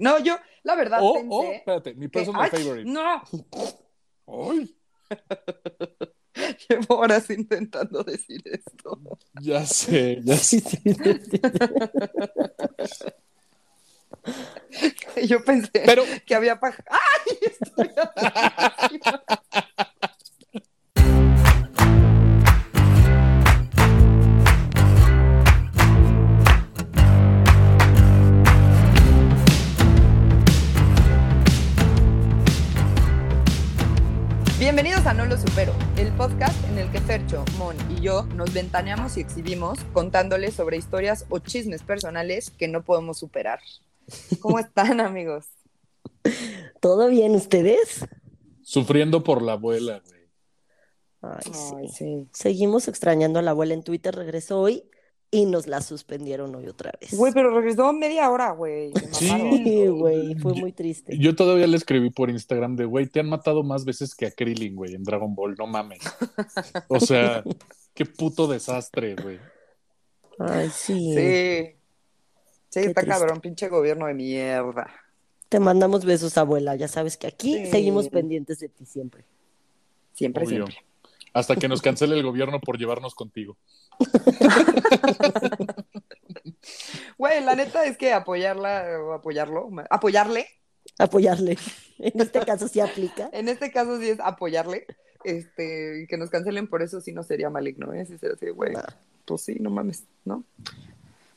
No, yo, la verdad, O, pensé. o, espérate, mi que- personal ¡Ay, favorite. No, Ay, llevo horas intentando decir esto. ya sé, ya sé. Yo pensé Pero que había paja. ¡Ay! Estoy Bienvenidos a No Lo Supero, el podcast en el que Fercho, Mon y yo nos ventaneamos y exhibimos contándoles sobre historias o chismes personales que no podemos superar. ¿Cómo están, amigos? ¿Todo bien ustedes? sufriendo por la abuela, güey. Ay, sí. Ay, sí. Seguimos extrañando a la abuela en Twitter, regresó hoy y nos la suspendieron hoy otra vez. Güey, pero regresó media hora, güey. Sí. güey, fue muy triste. Yo todavía le escribí por Instagram de, güey, te han matado más veces que a Krillin, güey, en Dragon Ball, no mames. O sea, qué puto desastre, güey. Ay, sí. Sí. Sí, Qué está triste. cabrón, pinche gobierno de mierda. Te mandamos besos, abuela. Ya sabes que aquí Sí. seguimos pendientes de ti siempre. Siempre, Obvio. siempre. Hasta que nos cancele el gobierno por llevarnos contigo. Güey, la neta es que apoyarla o apoyarlo, apoyarle, Apoyarle. En este caso sí aplica. en este caso sí es apoyarle, este, y que nos cancelen por eso sí no sería maligno, ¿eh? Sí sería así, güey, No. pues sí, no mames, ¿no?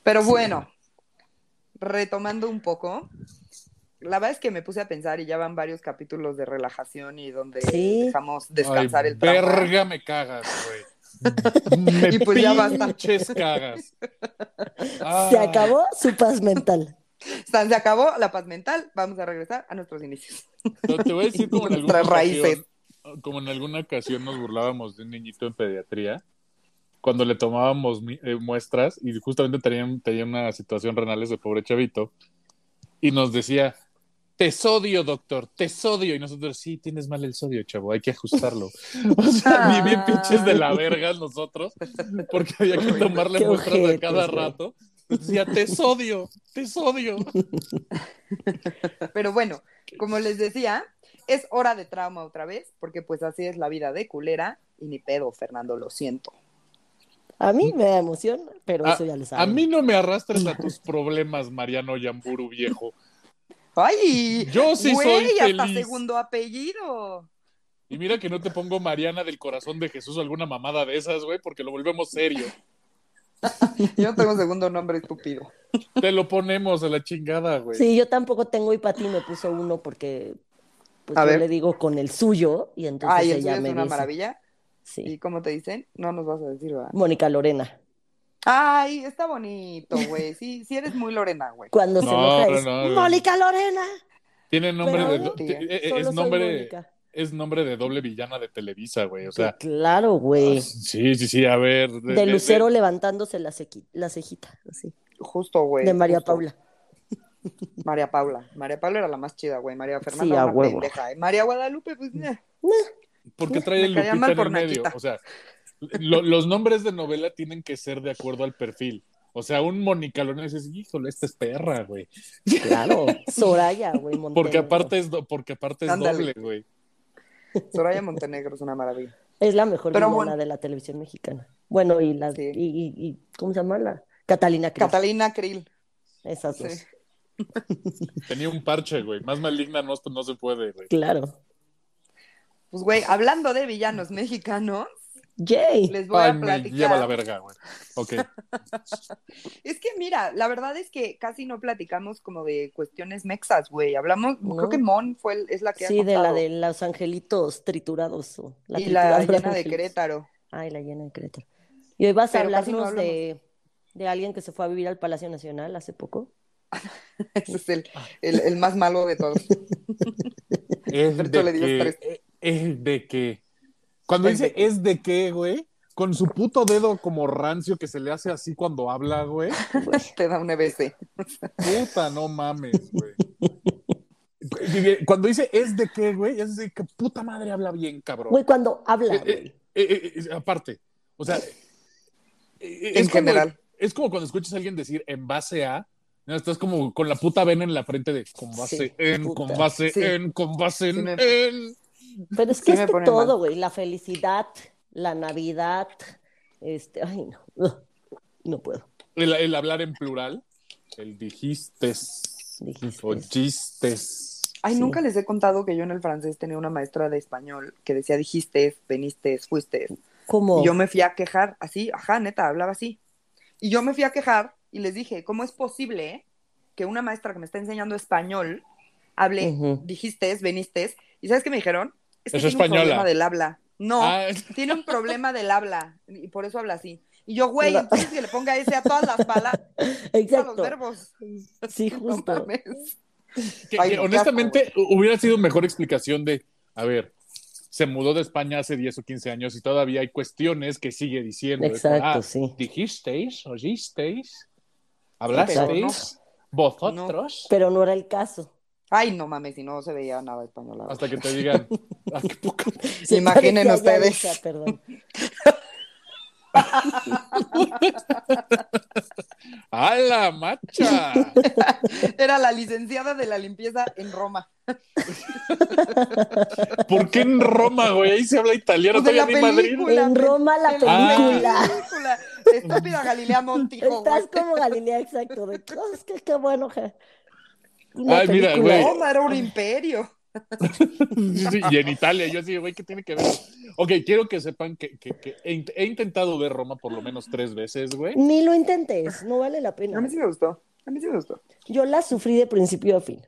Pero bueno, retomando un poco, la verdad es que me puse a pensar y ya van varios capítulos de relajación y donde Sí. dejamos descansar Ay, el trauma. verga me cagas, güey. Me Y pues ya basta. cagas. Ah, Se acabó su paz mental. San- Se acabó la paz mental, vamos a regresar a nuestros inicios. no, te voy a decir como en alguna Nuestras raíces. ocasión, como en alguna ocasión nos burlábamos de un niñito en pediatría cuando le tomábamos eh, muestras y justamente tenía, tenía una situación renal ese pobre chavito y nos decía te sodio, doctor, te sodio. Y nosotros, sí, tienes mal el sodio, chavo, hay que ajustarlo. O sea, ni bien pinches de la verga nosotros, porque había que tomarle muestras a cada rato. Decía, te sodio, te sodio. Pero bueno, como les decía, es hora de trauma otra vez, porque pues así es la vida de culera y ni pedo, Fernando, lo siento. A mí me da emoción, pero A, eso ya lo a saben. mí no me arrastres a tus problemas, Mariano Yamburu viejo. ¡Ay! Yo sí güey, soy hasta feliz. segundo apellido. Y mira que no te pongo Mariana del corazón de Jesús o alguna mamada de esas, güey, porque lo volvemos serio. Yo no tengo segundo nombre estúpido. Te lo ponemos a la chingada, güey. Sí, yo tampoco tengo y Pati me puso uno porque pues A yo ver. le digo con el suyo y entonces Ay, el ella suyo es me una dice. maravilla. Sí. ¿Y cómo te dicen? No nos vas a decir, ¿verdad? Mónica Lorena. Ay, está bonito, güey. Sí, sí eres muy Lorena, güey. Cuando se No, enoja es no, no. Mónica Lorena. Tiene nombre Pero de. tía. eh, Solo es nombre. Es nombre de doble villana de Televisa, güey. O sea. Claro, güey. Sí, sí, sí, a ver. de- Lucero de- levantándose la, la cejita, así. Justo, güey. de María justo. Paula. María Paula. María Paula era la más chida, güey. María Fernanda Sí, a una huevo. pendeja. ¿eh? María Guadalupe, pues, eh. Porque trae Me el Lupita en el medio. Naquita. O sea, lo- los nombres de novela tienen que ser de acuerdo al perfil. O sea, un Mónica Lorena dices, híjole, esta es perra, güey. Claro. Soraya, güey. Porque Montenegro. aparte es, do- porque aparte es Ándale. doble, güey. Soraya Montenegro es una maravilla. Es la mejor Pero bueno. de la televisión mexicana. Bueno, y la. Sí. Y, y- y- ¿Cómo se llama la? Catalina Krill. Catalina Krill. Esas dos. Sí. Tenía un parche, güey. Más maligna no, no se puede, güey. Claro. Pues, güey, hablando de villanos mexicanos, Jay. les voy Ay, a me platicar. lleva la verga, güey. Ok. Es que mira, la verdad es que casi no platicamos como de cuestiones mexas, güey. Hablamos, No. creo que Mon fue el- es la que ha Sí, de la de los angelitos triturados. o la y la llena de angelitos. Querétaro. Ay, la llena de Querétaro. Y hoy vas a casi no hablarnos de, de alguien que se fue a vivir al Palacio Nacional hace poco. Ese es el, el, el más malo de todos. Es de que, es de que. Cuando Es dice es de qué, güey, con su puto dedo como rancio que se le hace así cuando habla, güey. Te da un EBC. Puta, no mames, güey. Cuando dice es de qué, güey, es de que puta madre habla bien, cabrón. Güey, cuando habla, Eh, eh, eh, eh, aparte, o sea, En es como- general. es como cuando escuchas a alguien decir en base a, No, estás como con la puta vena en la frente de con base Sí, en, puta. con base Sí. en, con base en Sí. Pero es Sí que me es de pone todo, güey. La felicidad, la Navidad, este, ay, no. No puedo. el, el hablar en plural, el dijistes Dijiste. o chistes. Ay, Sí. nunca les he contado que yo en el francés tenía una maestra de español que decía dijiste, veniste, fuiste. ¿Cómo? Y yo me fui a quejar, así, ajá, neta, hablaba así. Y yo me fui a quejar y les dije, ¿cómo es posible que una maestra que me está enseñando español hable, Ujú. dijiste, veniste? ¿Y sabes qué me dijeron? Es que Es tiene española. un problema del habla. No, Ah, tiene un problema del habla y por eso habla así. Y yo, güey, No. entonces que le ponga ese a todas las palabras, a los Exacto. verbos. Sí, justo. que- Ay, que honestamente hubiera sido mejor explicación de, a ver, se mudó de España hace 10 o 15 años y todavía hay cuestiones que sigue diciendo. Exacto, ah, sí. ¿Dijisteis? ¿Oyisteis? pero ¿Hablasteis? ¿Vosotros? Pero no era el caso. Ay, no mames, si no se veía nada español. la verdad. Hasta que te digan, ah, qué poca. Se Imaginen ustedes. Perdón. ¡A la macha! Era la licenciada de la limpieza en Roma. ¿Por qué en Roma, güey? Ahí se habla italiano, Pues de todavía la ni Madrid. película. En Roma la En Ah. película. película. Estúpida Galilea Montijo. Estás güey. como Galilea, exacto. De, "Oh, es que qué bueno. je". Una Ay, mira, película. güey. Roma era un imperio. Sí, sí, y en Italia, yo así, güey, ¿qué tiene que ver? Ok, quiero que sepan que, que- que he, int- he intentado ver Roma por lo menos tres veces, güey. Ni lo intentes, no vale la A pena. mí sí me gustó. A mí sí me gustó. Yo la sufrí de principio a fin,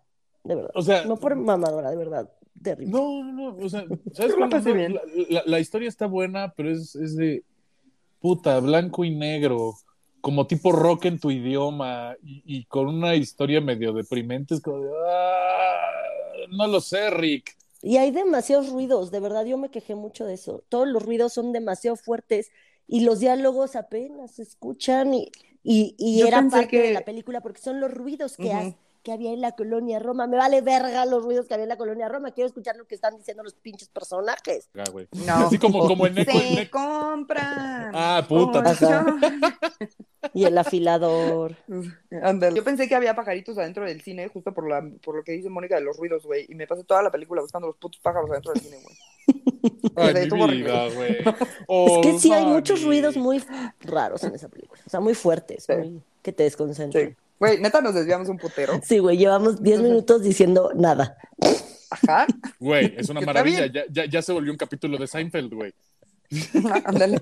de verdad. O sea, No por mamadora, de verdad. Terrible. no, no, no, o sea, ¿sabes Yo la No, bien. La, la- la historia está buena, pero es, es de puta, blanco y negro, como tipo rock en tu idioma y, y con una historia medio deprimente. Es como de, "Ah, no lo sé, Rick. Y hay demasiados ruidos, de verdad, yo me quejé mucho de eso. Todos los ruidos son demasiado fuertes y los diálogos apenas se escuchan y, y, era parte de la película porque son los ruidos que, has- que había en la colonia Roma. Me vale verga los ruidos que había en la colonia Roma, quiero escuchar lo que están diciendo los pinches personajes. Ah, güey. No. Así como, como en Echo, en Se compran. Ah, puta. Y el afilador. Yo pensé que había pajaritos adentro del cine, justo por, la, por lo que dice Mónica de los ruidos, güey. Y me pasé toda la película buscando los putos pájaros adentro del cine, güey. Ay, mi vida, güey. Es Oh, que sí hay muchos ruidos muy raros en esa película, o sea, muy fuertes, Sí. muy- que te desconcentran. Sí. Güey, neta nos desviamos un putero. Sí, güey, llevamos 10 minutos diciendo nada. Ajá. Güey, es una maravilla. Ya, ya, ya se volvió un capítulo de Seinfeld, güey. Ándale.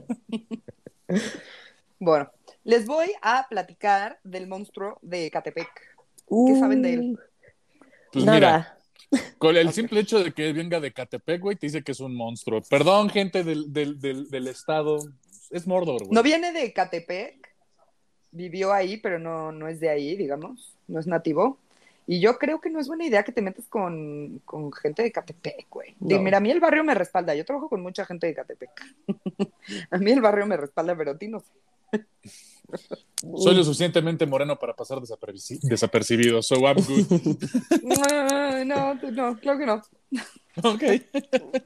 Bueno, les voy a platicar del monstruo de Catepec. ¿Qué saben de él? Pues mira, nada. con el simple hecho de que venga de Catepec, güey, te dice que es un monstruo. Perdón, gente del, del, del, del estado. Es Mordor, güey. No viene de Catepec, vivió ahí, pero no, no es de ahí, digamos, no es nativo. Y yo creo que no es buena idea que te metas con, con gente de Catepec, güey. No. Mira, a mí el barrio me respalda, yo trabajo con mucha gente de Catepec. a mí el barrio me respalda, pero a ti no sé. Soy lo suficientemente moreno para pasar desaperci- desapercibido. So I'm good. No, no, tú no, claro que no. ok.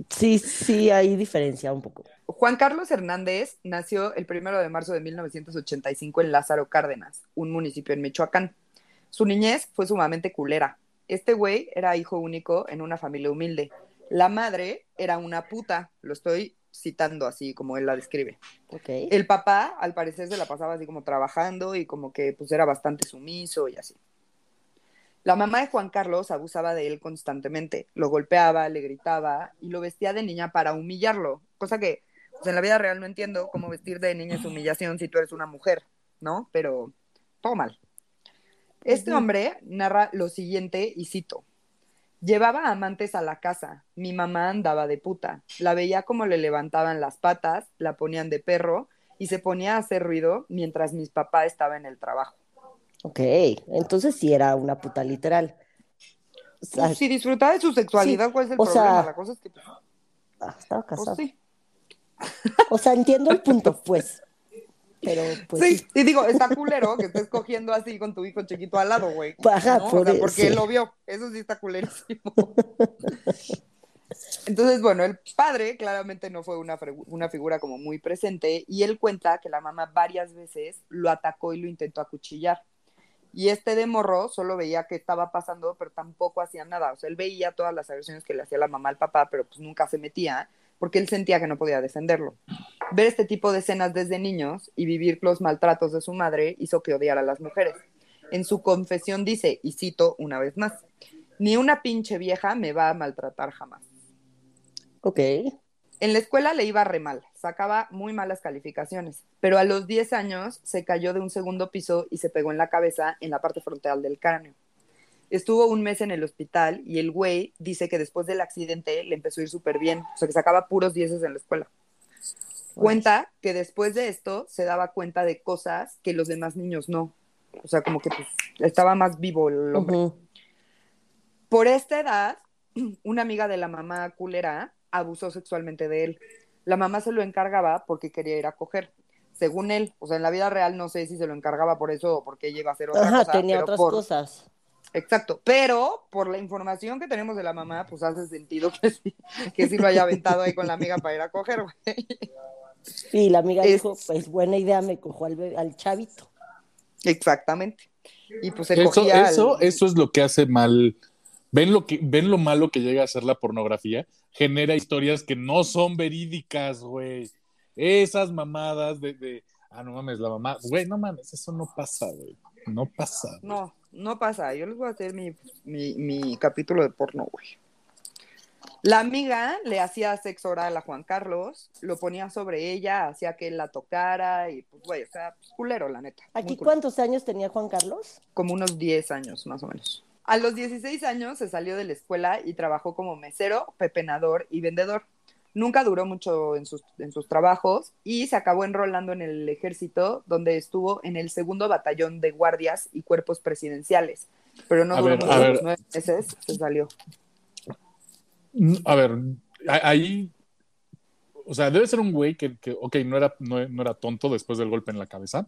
Sí, sí, hay diferencia un poco. Juan Carlos Hernández nació el primero de marzo de 1985 en Lázaro Cárdenas, un municipio en Michoacán. Su niñez fue sumamente culera. Este güey era hijo único en una familia humilde. La madre era una puta, lo estoy citando así como él la describe. Ok. El papá, al parecer, se la pasaba así como trabajando y como que pues era bastante sumiso y así. La mamá de Juan Carlos abusaba de él constantemente, lo golpeaba, le gritaba y lo vestía de niña para humillarlo, cosa que pues, en la vida real no entiendo cómo vestir de niña es humillación si tú eres una mujer, ¿no? Pero todo mal. Este hombre narra lo siguiente y cito. Llevaba amantes a la casa. Mi mamá andaba de puta. La veía como le levantaban las patas, la ponían de perro y se ponía a hacer ruido mientras mis papás estaba en el trabajo. Ok, entonces sí era una puta literal. O sea, Pues, si disfrutaba de su sexualidad, sí, ¿cuál es el o problema? sea, la cosa es que, pues, ah, estaba casado. sí. O sea, entiendo el punto, pues. Pero, pues. sí, sí. y digo, está culero que estés cogiendo así con tu hijo chiquito al lado, güey. Ajá, ¿no? O por sea, e- porque sí. él lo vio. Eso sí está culerísimo. Entonces, bueno, el padre claramente no fue una, una figura como muy presente y él cuenta que la mamá varias veces lo atacó y lo intentó acuchillar. Y este de morro solo veía que estaba pasando, pero tampoco hacía nada. O sea, él veía todas las agresiones que le hacía la mamá al papá, pero pues nunca se metía porque él sentía que no podía defenderlo. Ver este tipo de escenas desde niños y vivir los maltratos de su madre hizo que odiara a las mujeres. En su confesión dice, y cito una vez más, ni una pinche vieja me va a maltratar jamás. Ok. En la escuela le iba re mal, sacaba muy malas calificaciones, pero a los 10 años se cayó de un segundo piso y se pegó en la cabeza en la parte frontal del cráneo. Estuvo un mes en el hospital y el güey dice que después del accidente le empezó a ir súper bien, o sea que sacaba puros dieces en la escuela. Cuenta que después de esto se daba cuenta de cosas que los demás niños no. O sea, como que pues, estaba más vivo el hombre. Por esta edad, una amiga de la mamá culera abusó sexualmente de él. La mamá se lo encargaba porque quería ir a coger. Según él, o sea, en la vida real no sé si se lo encargaba por eso o porque ella iba a hacer otra Ajá, cosa. tenía pero otras por- cosas. Exacto, pero por la información que tenemos de la mamá, pues hace sentido que sí, que sí lo haya aventado ahí con la amiga para ir a coger, güey. Y la amiga Es- dijo, pues buena idea, me cojo al, be- al chavito. Exactamente. Y pues se Eso, cogía eso, al- eso es lo que hace mal. ¿Ven lo, que, ¿Ven lo malo que llega a ser la pornografía? Genera historias que no son verídicas, güey. Esas mamadas de, de, ah, no mames, la mamá, güey, no mames, eso no pasa, güey. No pasa. güey. No, no pasa. Yo les voy a hacer mi, mi, mi capítulo de porno, güey. La amiga le hacía sexo oral a Juan Carlos, lo ponía sobre ella, hacía que él la tocara y pues, güey, o sea, pues, culero, la neta. ¿Aquí culero. cuántos años tenía Juan Carlos? como unos 10 años más o menos. A los 16 años se salió de la escuela y trabajó como mesero, pepenador y vendedor. Nunca duró mucho en sus, en sus trabajos y se acabó enrolando en el ejército, donde estuvo en el segundo batallón de guardias y cuerpos presidenciales. Pero no A duró ver, mucho, a los nueve meses se salió. A ver, ahí, o sea, debe ser un güey que, que ok, no era, no, no era tonto después del golpe en la cabeza.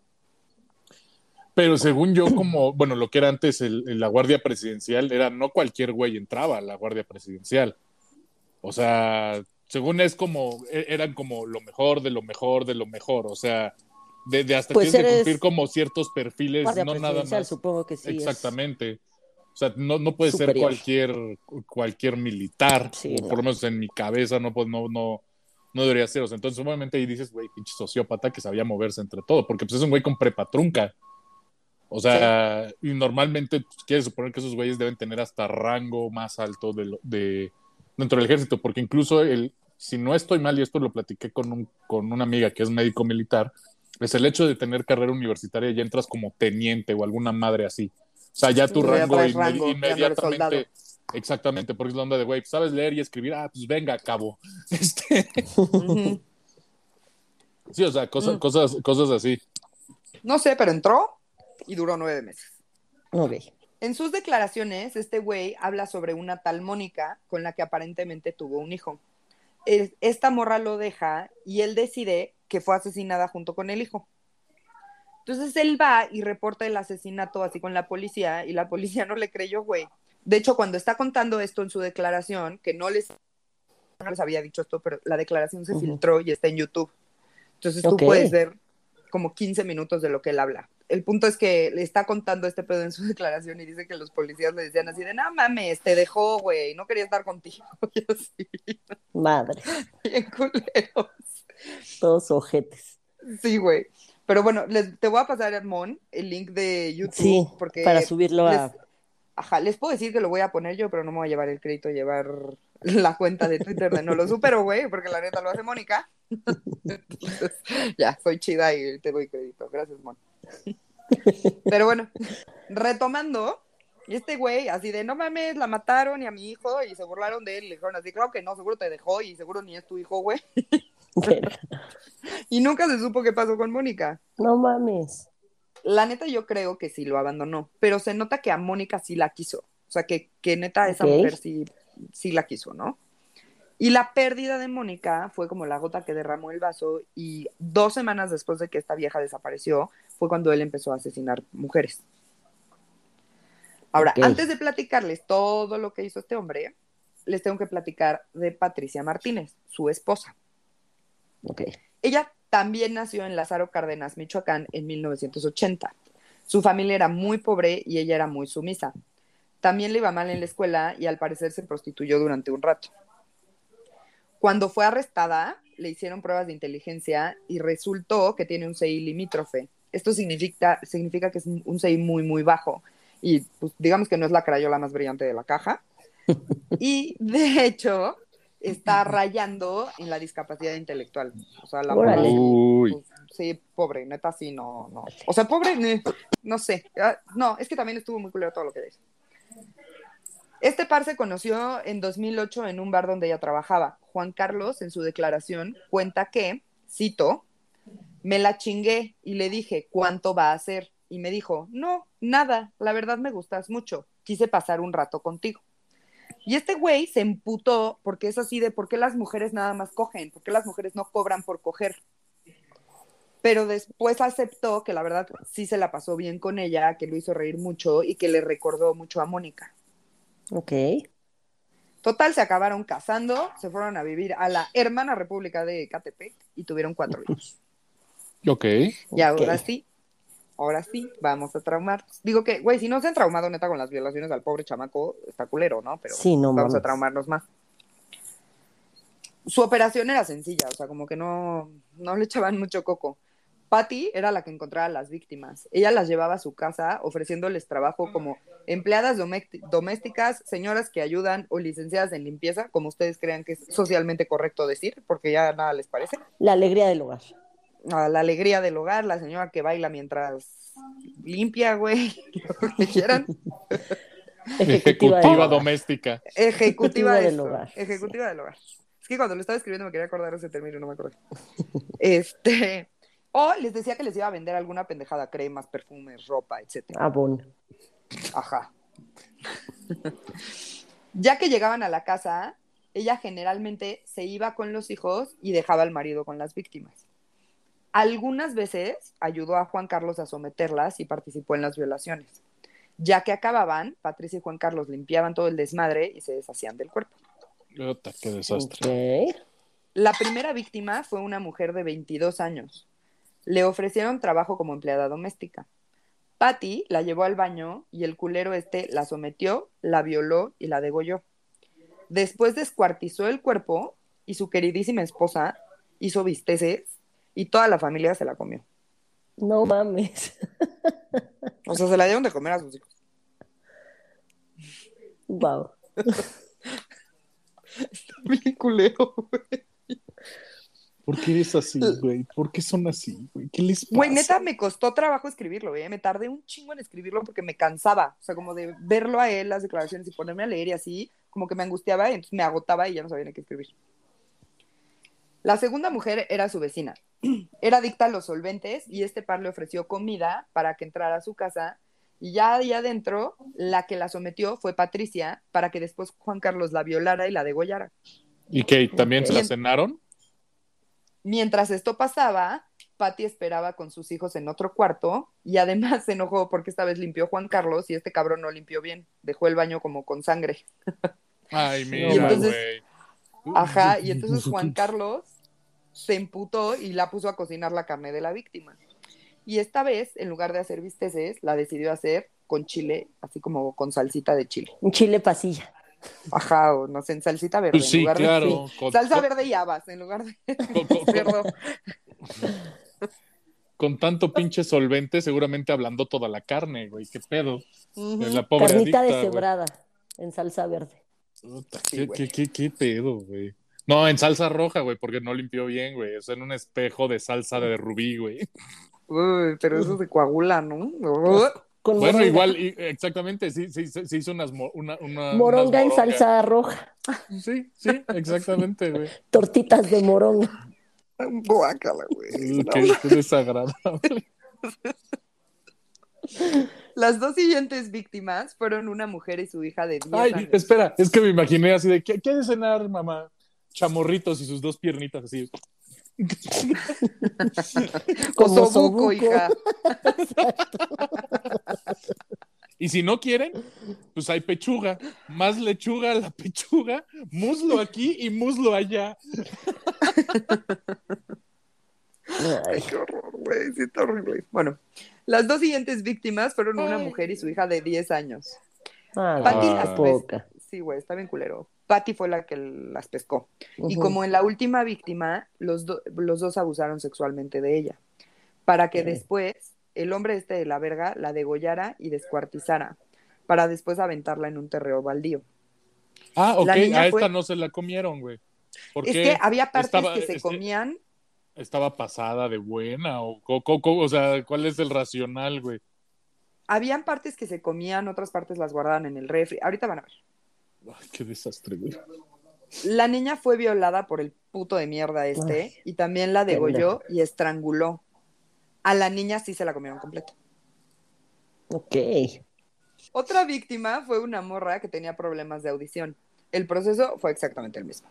Pero según yo, como, bueno, lo que era antes el- el- la Guardia Presidencial, era no cualquier güey entraba a la Guardia Presidencial. O sea, según es como, e- eran como lo mejor de lo mejor de lo mejor. O sea, de, de hasta Pues tienes que cumplir como ciertos perfiles, Guardia no nada más. supongo que sí. es- Exactamente. O sea, no, no puede ser cualquier, cualquier militar, Sí, o no. por lo menos en mi cabeza no, pues, no, no, no debería ser. O sea, entonces, obviamente, ahí dices, güey, pinche sociópata que sabía moverse entre todo, porque pues es un güey con prepa trunca. O sea, y normalmente pues, quieres suponer que esos güeyes deben tener hasta rango más alto de, lo- de dentro del ejército, porque incluso el, si no estoy mal, y esto lo platiqué con, un, con una amiga que es médico militar, es el hecho de tener carrera universitaria y entras como teniente o alguna madre así. O sea, ya tu ya rango, inme- inmediatamente. Exactamente, porque es la onda de, güey, ¿sabes leer y escribir? Ah, pues venga, cabo. Este, sí, o sea, cosas, Mm. cosas, cosas así. No sé, pero entró y duró nueve meses. Ok. En sus declaraciones, este güey habla sobre una tal Mónica con la que aparentemente tuvo un hijo. Es- Esta morra lo deja y él decide que fue asesinada junto con el hijo. Entonces él va y reporta el asesinato así con la policía y la policía no le creyó, güey. De hecho, cuando está contando esto en su declaración, que no les, no les había dicho esto, pero la declaración se filtró y está en YouTube. Entonces tú puedes ver como 15 minutos de lo que él habla. El punto es que le está contando este pedo en su declaración y dice que los policías le decían así de, no mames, te dejó, güey, no quería estar contigo. Y así, Madre, bien culeros. todos ojetes. Sí, güey. Pero bueno, les- te voy a pasar, Mon, el link de YouTube. Sí, porque para subirlo a... les, ajá, les puedo decir que lo voy a poner yo, pero no me voy a llevar el crédito, llevar la cuenta de Twitter de No Lo Supero, güey, porque la neta lo hace Mónica. Entonces, ya, soy chida y te doy crédito. Gracias, Mon. Pero bueno, retomando, y este güey, así de, no mames, la mataron y a mi hijo, y se burlaron de él, y le dijeron así, claro que no, seguro te dejó, y seguro ni es tu hijo, güey. Y nunca se supo qué pasó con Mónica. No mames. La neta yo creo que sí lo abandonó, pero se nota que a Mónica sí la quiso. O sea, que, que neta esa mujer sí, sí la quiso, ¿no? Y la pérdida de Mónica fue como la gota que derramó el vaso y dos semanas después de que esta vieja desapareció fue cuando él empezó a asesinar mujeres. Ahora, antes de platicarles todo lo que hizo este hombre, les tengo que platicar de Patricia Martínez, su esposa. Ella también nació en Lázaro Cárdenas, Michoacán, en 1980. Su familia era muy pobre y ella era muy sumisa. También le iba mal en la escuela y al parecer se prostituyó durante un rato. Cuando fue arrestada, le hicieron pruebas de inteligencia y resultó que tiene un CI limítrofe. Esto significa, significa que es un CI muy, muy bajo. Y pues, digamos que no es la crayola más brillante de la caja. Y de hecho, está rayando en la discapacidad intelectual. O sea, la pobre, Uy. pues, sí, pobre, neta, sí, no, no. O sea, pobre, no sé. Ah, No, es que también estuvo muy culero todo lo que dice. Este par se conoció en 2008 en un bar donde ella trabajaba. Juan Carlos, en su declaración, cuenta que, cito, me la chingué y le dije, ¿cuánto va a hacer? Y me dijo, no, nada, la verdad me gustas mucho, quise pasar un rato contigo. Y este güey se emputó porque es así de por qué las mujeres nada más cogen, por qué las mujeres no cobran por coger. Pero después aceptó que la verdad sí se la pasó bien con ella, que lo hizo reír mucho y que le recordó mucho a Mónica. Ok. Total, se acabaron casando, se fueron a vivir a la hermana república de Catepec y tuvieron cuatro hijos. Ok. Y ahora sí, ahora sí, vamos a traumar. Digo que, güey, si no se han traumado neta con las violaciones al pobre chamaco, está culero, ¿no? Pero Sí, no vamos a traumarnos más. Su operación era sencilla, o sea, como que no, no le echaban mucho coco. Patty era la que encontraba a las víctimas. Ella las llevaba a su casa ofreciéndoles trabajo como empleadas domésticas, señoras que ayudan o licenciadas en limpieza, como ustedes crean que es socialmente correcto decir, porque ya nada les parece. La alegría del hogar. A la alegría del hogar, la señora que baila mientras limpia, güey, lo que quieran. Ejecutiva, doméstica. Ejecutiva Ejecutiva de del hogar. Ejecutiva del hogar. Es que cuando lo estaba escribiendo me quería acordar ese término y no me acuerdo. Este. O les decía que les iba a vender alguna pendejada, cremas, perfumes, ropa, etcétera. Abón. Ajá. ya que llegaban a la casa, ella generalmente se iba con los hijos y dejaba al marido con las víctimas. Algunas veces ayudó a Juan Carlos a someterlas y participó en las violaciones. Ya que acababan, Patricia y Juan Carlos limpiaban todo el desmadre y se deshacían del cuerpo. Qué desastre. La primera víctima fue una mujer de 22 años. Le ofrecieron trabajo como empleada doméstica. Patty la llevó al baño y el culero este la sometió, la violó y la degolló. Después descuartizó el cuerpo y su queridísima esposa hizo visteces y toda la familia se la comió. No mames. O sea, se la dieron de comer a sus hijos. Wow. Bien culero, güey. ¿Por qué es así, güey? ¿Por qué son así, güey? ¿Qué les pasa? Güey, neta, me costó trabajo escribirlo, güey. Me tardé un chingo en escribirlo porque me cansaba. O sea, como de verlo a él, las declaraciones y ponerme a leer y así, como que me angustiaba y entonces me agotaba y ya no sabía ni qué escribir. La segunda mujer era su vecina. Era adicta a los solventes y este par le ofreció comida para que entrara a su casa. Y ya ahí adentro, la que la sometió fue Patricia para que después Juan Carlos la violara y la degollara. ¿Y qué? ¿También se la cenaron? Mientras esto pasaba, Patty esperaba con sus hijos en otro cuarto y además se enojó porque esta vez limpió Juan Carlos y este cabrón no limpió bien. Dejó el baño como con sangre. Ay, mira, entonces- güey. Ajá, y entonces Juan Carlos se emputó y la puso a cocinar la carne de la víctima. Y esta vez, en lugar de hacer bisteces, la decidió hacer con chile, así como con salsita de chile. Un chile pasilla. Ajá, o no sé, en salsita verde. Pues en sí, lugar de- claro. sí. Con, Salsa con- verde y habas, en lugar de con- con- cerdo. con tanto pinche solvente, seguramente hablando toda la carne, güey. ¿Qué pedo? Ujú. La pobre Carnita adicta, güey. deshebrada en salsa verde. Puta, Sí, ¿qué, güey. qué, qué, qué pedo, güey? No, en salsa roja, güey, porque no limpió bien, güey. O sea, en un espejo de salsa de rubí, güey. Uy, pero eso se coagula, ¿no? Con Bueno, moronga. igual, exactamente, sí, sí, sí, sí hizo unas mo- una, una- Moronga en unas salsa roja. Sí, sí, exactamente, güey. Tortitas de moronga. Guácala, güey. Qué, qué desagradable. Las dos siguientes víctimas fueron una mujer y su hija de 10 Ay, años. espera, es que me imaginé así de, ¿qué, qué hay de cenar, mamá? Chamorritos y sus dos piernitas así. Osobuco, osobuco. hija. Y si no quieren, pues hay pechuga. Más lechuga a la pechuga, muslo aquí y muslo allá. Ay, Qué horror, güey, sí está horrible. Bueno, las dos siguientes víctimas fueron una mujer y su hija de 10 años. ah, Ah. las poca. Sí, güey, está bien culero. Patty fue la que las pescó. Y como en la última víctima, los, do- los dos abusaron sexualmente de ella. Para que después el hombre este de la verga la degollara y descuartizara. Para después aventarla en un terreno baldío. Ah, ok, La niña a esta no se la comieron, güey. ¿Por Es qué? que había partes Estaba- que se este- comían. ¿Estaba pasada de buena? ¿O, co- co- o sea, cuál es el racional, güey? Habían partes que se comían, otras partes las guardaban en el refri. Ahorita van a ver. Ay, qué desastre, güey. La niña fue violada por el puto de mierda este Ay, y también la degolló y estranguló. A la niña sí se la comieron completa. Ok. Otra víctima fue una morra que tenía problemas de audición. El proceso fue exactamente el mismo.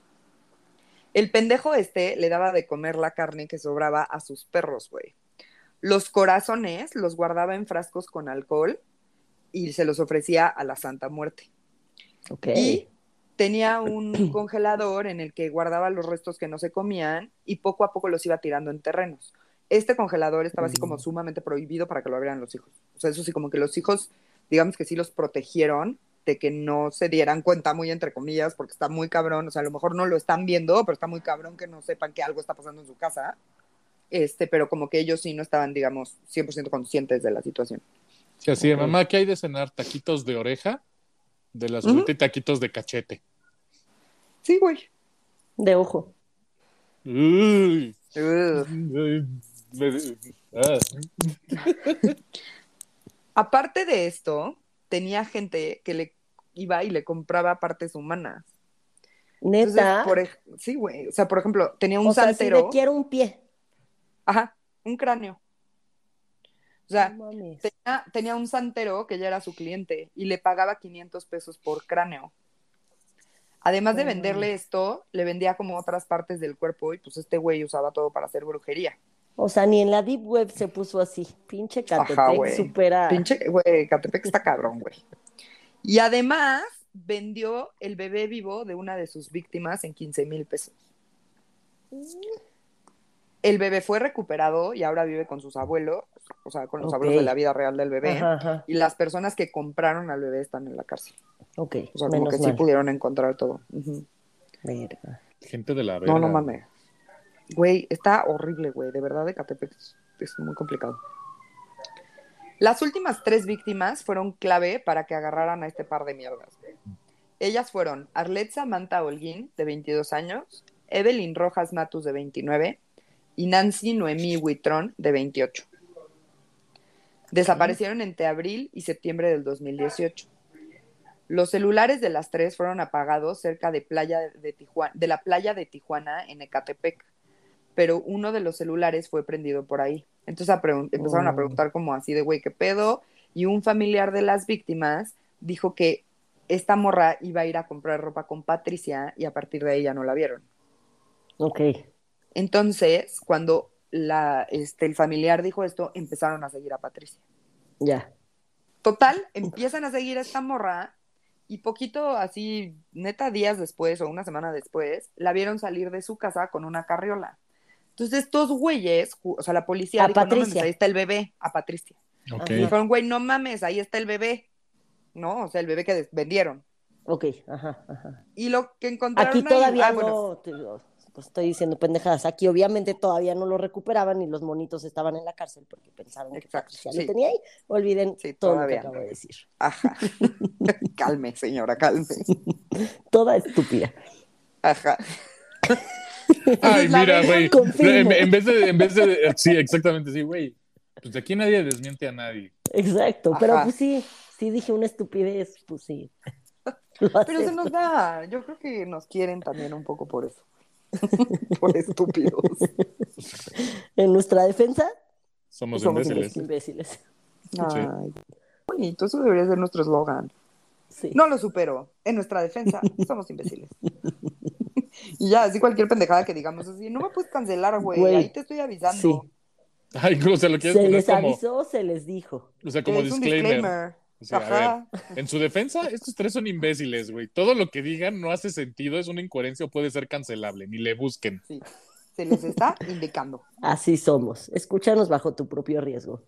El pendejo este le daba de comer la carne que sobraba a sus perros, güey. Los corazones los guardaba en frascos con alcohol y se los ofrecía a la Santa Muerte. Ok. Y tenía un congelador en el que guardaba los restos que no se comían y poco a poco los iba tirando en terrenos. Este congelador estaba así como Mm. sumamente prohibido para que lo abrieran los hijos. O sea, eso sí, como que los hijos, digamos que sí los protegieron de que no se dieran cuenta, muy entre comillas, porque está muy cabrón. O sea, a lo mejor no lo están viendo, pero está muy cabrón que no sepan que algo está pasando en su casa. Este, pero como que ellos sí no estaban, digamos, 100% conscientes de la situación. Sí, así de mamá, ¿qué hay de cenar? ¿Taquitos de oreja? De la Ujú. suelta y taquitos de cachete. Sí, güey. De ojo. Uy. Ah. Aparte de esto, tenía gente que le iba y le compraba partes humanas. Entonces, Neta. por sí, güey. O sea, por ejemplo, tenía un o sea, si le quiero un pie. Ajá, un cráneo. O sea, No tenía, tenía un santero que ya era su cliente y le pagaba 500 pesos por cráneo. Además de No venderle esto, le vendía como otras partes del cuerpo y pues este güey usaba todo para hacer brujería. O sea, ni en la Deep Web se puso así. Pinche Ajá, Catepec güey. supera. Pinche, güey, Catepec está cabrón, güey. Y además vendió el bebé vivo de una de sus víctimas en 15 mil pesos. El bebé fue recuperado y ahora vive con sus abuelos, o sea, con los Ok. abuelos de la vida real del bebé. Ajá, ajá. Y las personas que compraron al bebé están en la cárcel. Ok, O sea, como menos que sí mal. pudieron encontrar todo. Ujú. Verga. Gente de la verga. No, no mames. Güey, está horrible, güey. De verdad, de Catepec es, es muy complicado. Las últimas tres víctimas fueron clave para que agarraran a este par de mierdas. Ellas fueron Arlet Samantha Holguín, de 22 años, Evelyn Rojas Matus, de 29, y Nancy Noemí Huitrón, de 28. Desaparecieron entre abril y septiembre del 2018. Los celulares de las tres fueron apagados cerca de, playa de, Tijuana, de la playa de Tijuana en Ecatepec, pero uno de los celulares fue prendido por ahí. Entonces a empezaron a Oh. preguntar como así de, güey, ¿qué pedo? Y un familiar de las víctimas dijo que esta morra iba a ir a comprar ropa con Patricia y a partir de ahí ya no la vieron. Ok. Entonces, cuando la, este, el familiar dijo esto, empezaron a seguir a Patricia. Ya. Total, empiezan a seguir a esta morra y poquito así, neta, días después o una semana después, la vieron salir de su casa con una carriola. Entonces estos güeyes, o sea, la policía A dijo, no mames, Patricia. ahí está el bebé, a Patricia. Ok. Ajá. Dijeron, güey, no mames, ahí está el bebé. No, o sea, el bebé que vendieron. Ok, ajá, ajá. Y lo que encontraron Aquí ahí- todavía ah, bueno, no, te- pues estoy diciendo pendejadas. Aquí obviamente todavía no lo recuperaban y los monitos estaban en la cárcel porque pensaron que Exacto, Patricia sí. lo tenía ahí. Olviden Sí, todo lo que acabo no. de decir. Ajá. calme, señora, calme. Toda estúpida. Ajá. Ay, mira, güey. En, en vez de, en vez de, sí, exactamente, sí, güey. Pues de aquí nadie desmiente a nadie. Exacto, pero Ajá. pues sí, sí dije una estupidez, pues sí. Pero se nos da, yo creo que nos quieren también un poco por eso. por estúpidos. En nuestra defensa, Somos, Somos imbéciles. imbéciles. Ay, bonito, eso debería ser nuestro eslogan. Sí. No lo supero. En nuestra defensa, somos imbéciles. y ya, así cualquier pendejada que digamos así, no me puedes cancelar, güey. Ahí te estoy avisando. Sí. Ay, o sea, lo quieres Se les como, avisó, se les dijo. o sea, como es un disclaimer. disclaimer. O sea, a Ajá. En su defensa, estos tres son imbéciles, güey. Todo lo que digan no hace sentido, es una incoherencia o puede ser cancelable. Ni le busquen. Sí. se les está indicando. Así somos. Escúchanos bajo tu propio riesgo.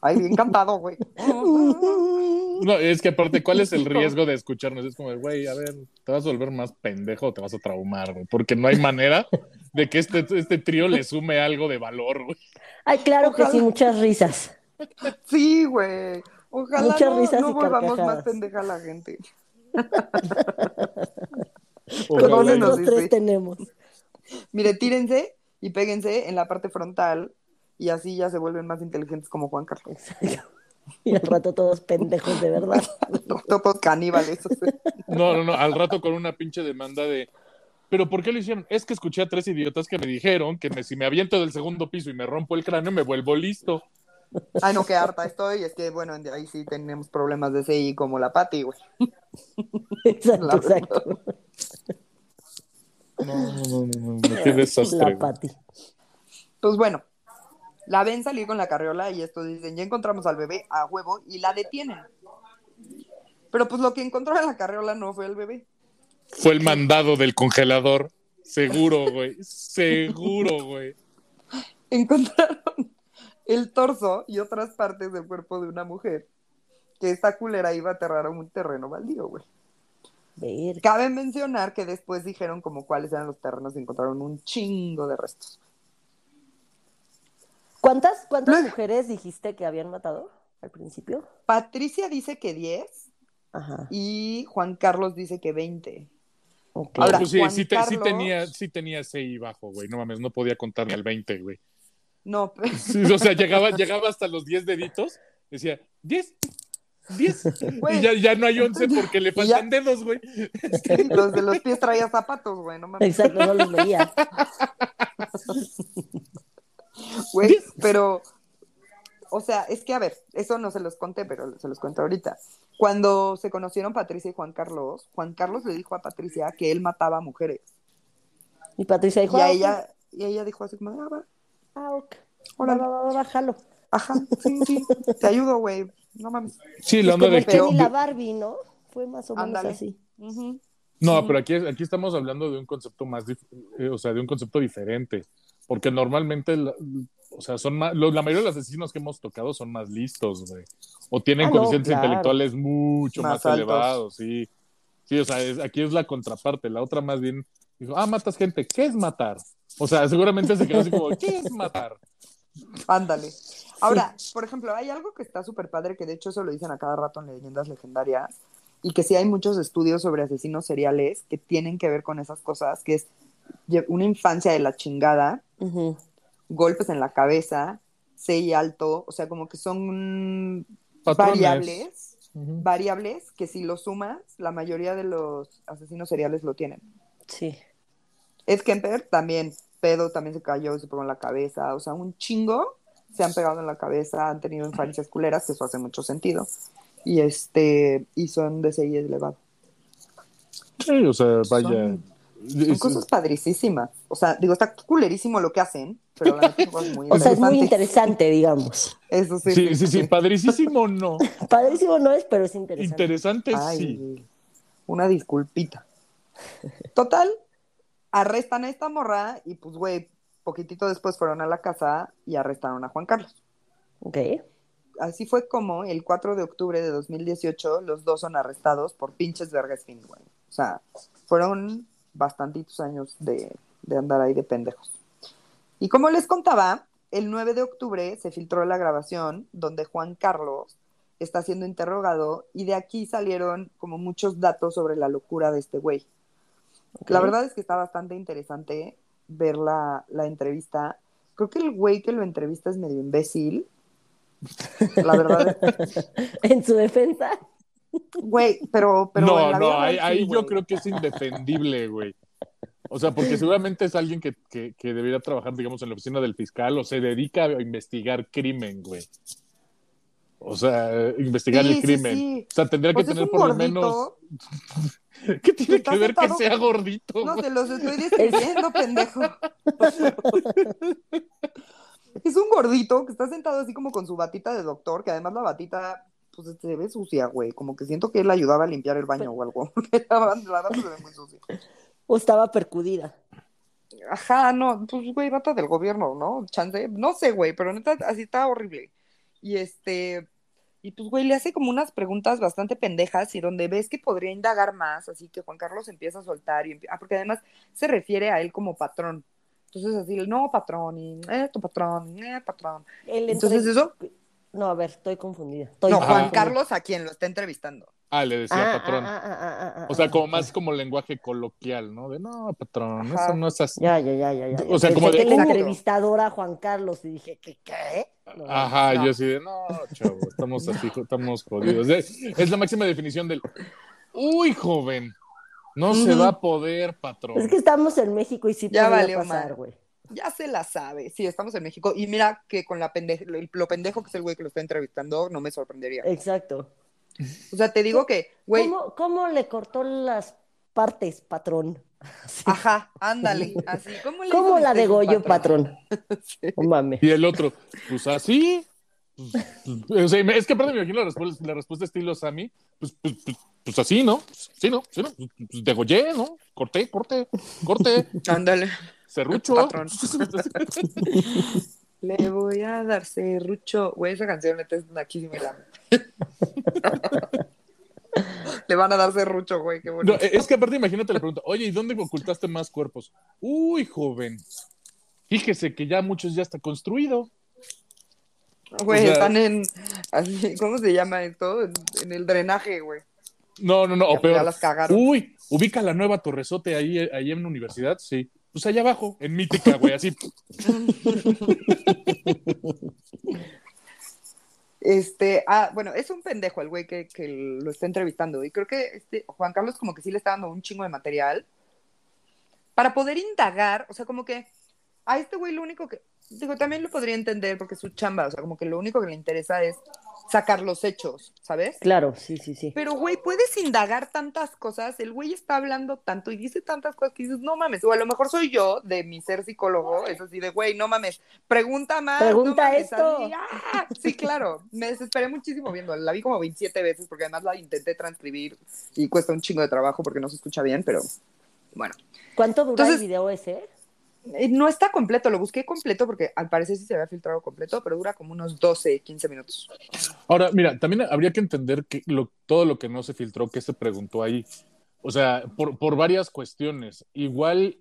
Ay, bien cantado, güey. No, es que aparte, ¿cuál es el riesgo de escucharnos? Es como, güey, a ver, te vas a volver más pendejo o te vas a traumar, güey. Porque no hay manera de que este, este trío le sume algo de valor, güey. Ay, claro que sí, muchas risas. Sí, güey. Ojalá Muchas no, risas no y volvamos más pendeja a la gente. Nosotros sí, tres tenemos. Mire, tírense y péguense en la parte frontal y así ya se vuelven más inteligentes como Juan Carlos. Y al rato todos pendejos de verdad. Todos caníbales. No, no, no, al rato con una pinche demanda de. ¿Pero por qué lo hicieron? Es que escuché a tres idiotas que me dijeron que me- si me aviento del segundo piso y me rompo el cráneo, me vuelvo listo. Ay, no, qué harta estoy. Es que, bueno, ahí sí tenemos problemas de CI como la Pati, güey. Exacto, La exacto. No, no, no, no, no, qué desastre. La. Pati. Pues bueno, la ven salir con la carriola y estos dicen, ya encontramos al bebé a huevo y la detienen. Pero pues lo que encontró en la carriola no fue el bebé. Fue el mandado del congelador. Seguro, güey. Seguro, güey. Encontraron el torso y otras partes del cuerpo de una mujer que esta culera iba a aterrar a un terreno baldío, güey. Verga. Cabe mencionar que después dijeron como cuáles eran los terrenos y encontraron un chingo de restos. ¿Cuántas, cuántas Luego- mujeres dijiste que habían matado al principio? Patricia dice que 10 Ajá. y Juan Carlos dice que 20. ok. No, Ahora, pues sí, Juan sí, te- sí tenía, sí tenía CI bajo, güey. No mames, no podía contar ni al 20, güey. No, pero- Sí, o sea, llegaba, llegaba hasta los 10 deditos, decía, 10, 10. Güey. Y ya, ya no hay 11 porque le faltan dedos, güey. los de los pies traía zapatos, güey, no mames. Exacto, no los veía. Güey, pero, o sea, es que a ver, eso no se los conté, pero se los cuento ahorita. Cuando se conocieron Patricia y Juan Carlos, Juan Carlos le dijo a Patricia que él mataba mujeres. Y Patricia dijo, Y ah, a ok. ella, y ella dijo así como, ah, va, Ah, ok. Órale. Va, va, va, va, jalo. ajá, sí, sí, te ayudo, güey, no mames. Sí, la onda como de que... La Barbie, ¿no? Fue más o menos Ándale. así. No, pero aquí, aquí estamos hablando de un concepto más, eh, o sea, de un concepto diferente, porque normalmente, la- o sea, son más, lo- la mayoría de los asesinos que hemos tocado son más listos, güey, o tienen Ah, no, coeficientes claro. intelectuales mucho Más elevados, sí, sí, o sea, es- aquí es la contraparte, la otra más bien dijo, ah, matas gente, ¿qué es matar? O sea, seguramente se quedó así como, ¿qué es matar? Ándale. Ahora, por ejemplo, hay algo que está súper padre, que de hecho eso lo dicen a cada rato en leyendas legendarias, y que sí hay muchos estudios sobre asesinos seriales que tienen que ver con esas cosas, que es una infancia de la chingada, golpes en la cabeza, CI alto, o sea, como que son Patrones. variables, variables que si lo sumas, la mayoría de los asesinos seriales lo tienen. Sí. Ed Kemper también, pedo, también se cayó, se pegó en la cabeza, o sea, un chingo se han pegado en la cabeza, han tenido infancias culeras, que eso hace mucho sentido. Y este, y son de CI elevado. Sí, o sea, vaya. Son- Son es- cosas padricísimas. O sea, digo, está culerísimo lo que hacen, pero la cosas muy O sea, es muy interesante, digamos. Eso sí. sí, sí, sí, padricísimo no. Padrísimo no es, pero es interesante. Interesante Ay, sí. una disculpita. Total, arrestan a esta morra y pues, güey, poquitito después fueron a la casa y arrestaron a Juan Carlos. Ok. Así fue como el 4 de octubre de 2018 los dos son arrestados por pinches vergas fin, güey. O sea, fueron bastantitos años de, de andar ahí de pendejos. Y como les contaba, el 9 de octubre se filtró la grabación donde Juan Carlos está siendo interrogado y de aquí salieron como muchos datos sobre la locura de este güey. La verdad es que está bastante interesante ver la, la entrevista. Creo que el güey que lo entrevista es medio imbécil. La verdad, En su defensa. güey, pero, pero en no, la no, vida ahí, sí, yo creo que es indefendible, güey. O sea, porque seguramente es alguien que, que, que debería trabajar, digamos, en la oficina del fiscal o se dedica a investigar crimen, güey. O sea, investigar Sí, el sí, crimen. sí. O sea, tendría Pues que es tener por lo menos. ¿Qué tiene que ver sentado- que sea gordito? No, güey? se los estoy describiendo, pendejo. Es un gordito que está sentado así como con su batita de doctor, que además la batita pues se ve sucia, güey. Como que siento que él ayudaba a limpiar el baño o algo. La, la bata se ve muy sucia. O estaba percudida. Ajá, no, pues, güey, bata del gobierno, ¿no? Chance, no sé, güey, pero neta, así está horrible. Y este, y pues, güey, le hace como unas preguntas bastante pendejas y donde ves que podría indagar más, así que Juan Carlos empieza a soltar, y ah, porque además se refiere a él como patrón. Entonces, así, no, patrón, y, eh, tu patrón, eh, patrón. Entonces, entre- eso, No, a ver, estoy confundida. Estoy no. Juan. Carlos a quien lo está entrevistando. Ah, le decía Ah, patrón. ah, ah, ah, ah, ah, O sea, como más como lenguaje coloquial, ¿no? De no, patrón, Ajá. eso no es así. Ya, ya, ya, ya, ya. O sea, Pensé como de- que la entrevistadora Juan Carlos y dije, ¿qué? qué? No, Ajá, no. yo así de, no, chavo, estamos así, estamos jodidos. Es, es la máxima definición del, uy, joven, no se va a poder, patrón. Es que estamos en México y sí Ya valió pasar, güey. Ya se la sabe. Sí, estamos en México. Y mira que con la pendejo, lo pendejo que es el güey que lo está entrevistando, no me sorprendería. Exacto. O sea, te digo que, güey, ¿Cómo, ¿Cómo le cortó las partes, patrón? Sí. ajá, ándale, así. ¿Cómo, le ¿Cómo la degolló, patrón? Sí. No mames. Y el otro, pues así. Pues, pues, o sea, es que aparte me imagino la respuesta, la respuesta estilo Sammy, pues, pues, pues, pues así, ¿no? Sí, ¿no? Sí, ¿no? Pues degollé, ¿no? Corté, corte, corte, Ándale. serrucho. Le voy a dar serrucho. Güey, esa canción neta es naquísima. Le van a dar serrucho, güey, qué No, bonito. es que aparte imagínate la pregunta, oye, ¿y dónde ocultaste más cuerpos? Uy, joven, fíjese que ya muchos ya está construido. Güey, o sea- están en. así, ¿Cómo se llama esto? En, en el drenaje, güey. No, no, no, o peor. ya las cagaron. Uy, ubica la nueva Torresote ahí, ahí en la universidad, sí. Pues allá abajo, en Mítica, güey, así. Este, ah, bueno, es un pendejo el güey que, que lo está entrevistando. Y creo que este Juan Carlos como que sí le está dando un chingo de material para poder indagar, o sea, como que a este güey lo único que, digo, también lo podría entender porque es su chamba, o sea, como que lo único que le interesa es sacar los hechos, ¿sabes? Claro, sí, sí, sí. Pero, güey, puedes indagar tantas cosas, el güey está hablando tanto y dice tantas cosas que dices, no mames, o a lo mejor soy yo, de mi ser psicólogo, es así de, güey, no mames, pregunta más. Pregunta no mames, esto. ¡ah! Sí, claro, me desesperé muchísimo viendo, la vi como 27 veces porque además la intenté transcribir y cuesta un chingo de trabajo porque no se escucha bien, pero bueno. ¿Cuánto dura Entonces- el video ese? Eh, No está completo, lo busqué completo porque al parecer sí se había filtrado completo, pero dura como unos 12, 15 minutos. Ahora, mira, también habría que entender que todo lo que no se filtró, que se preguntó ahí. O sea, por, por varias cuestiones. Igual,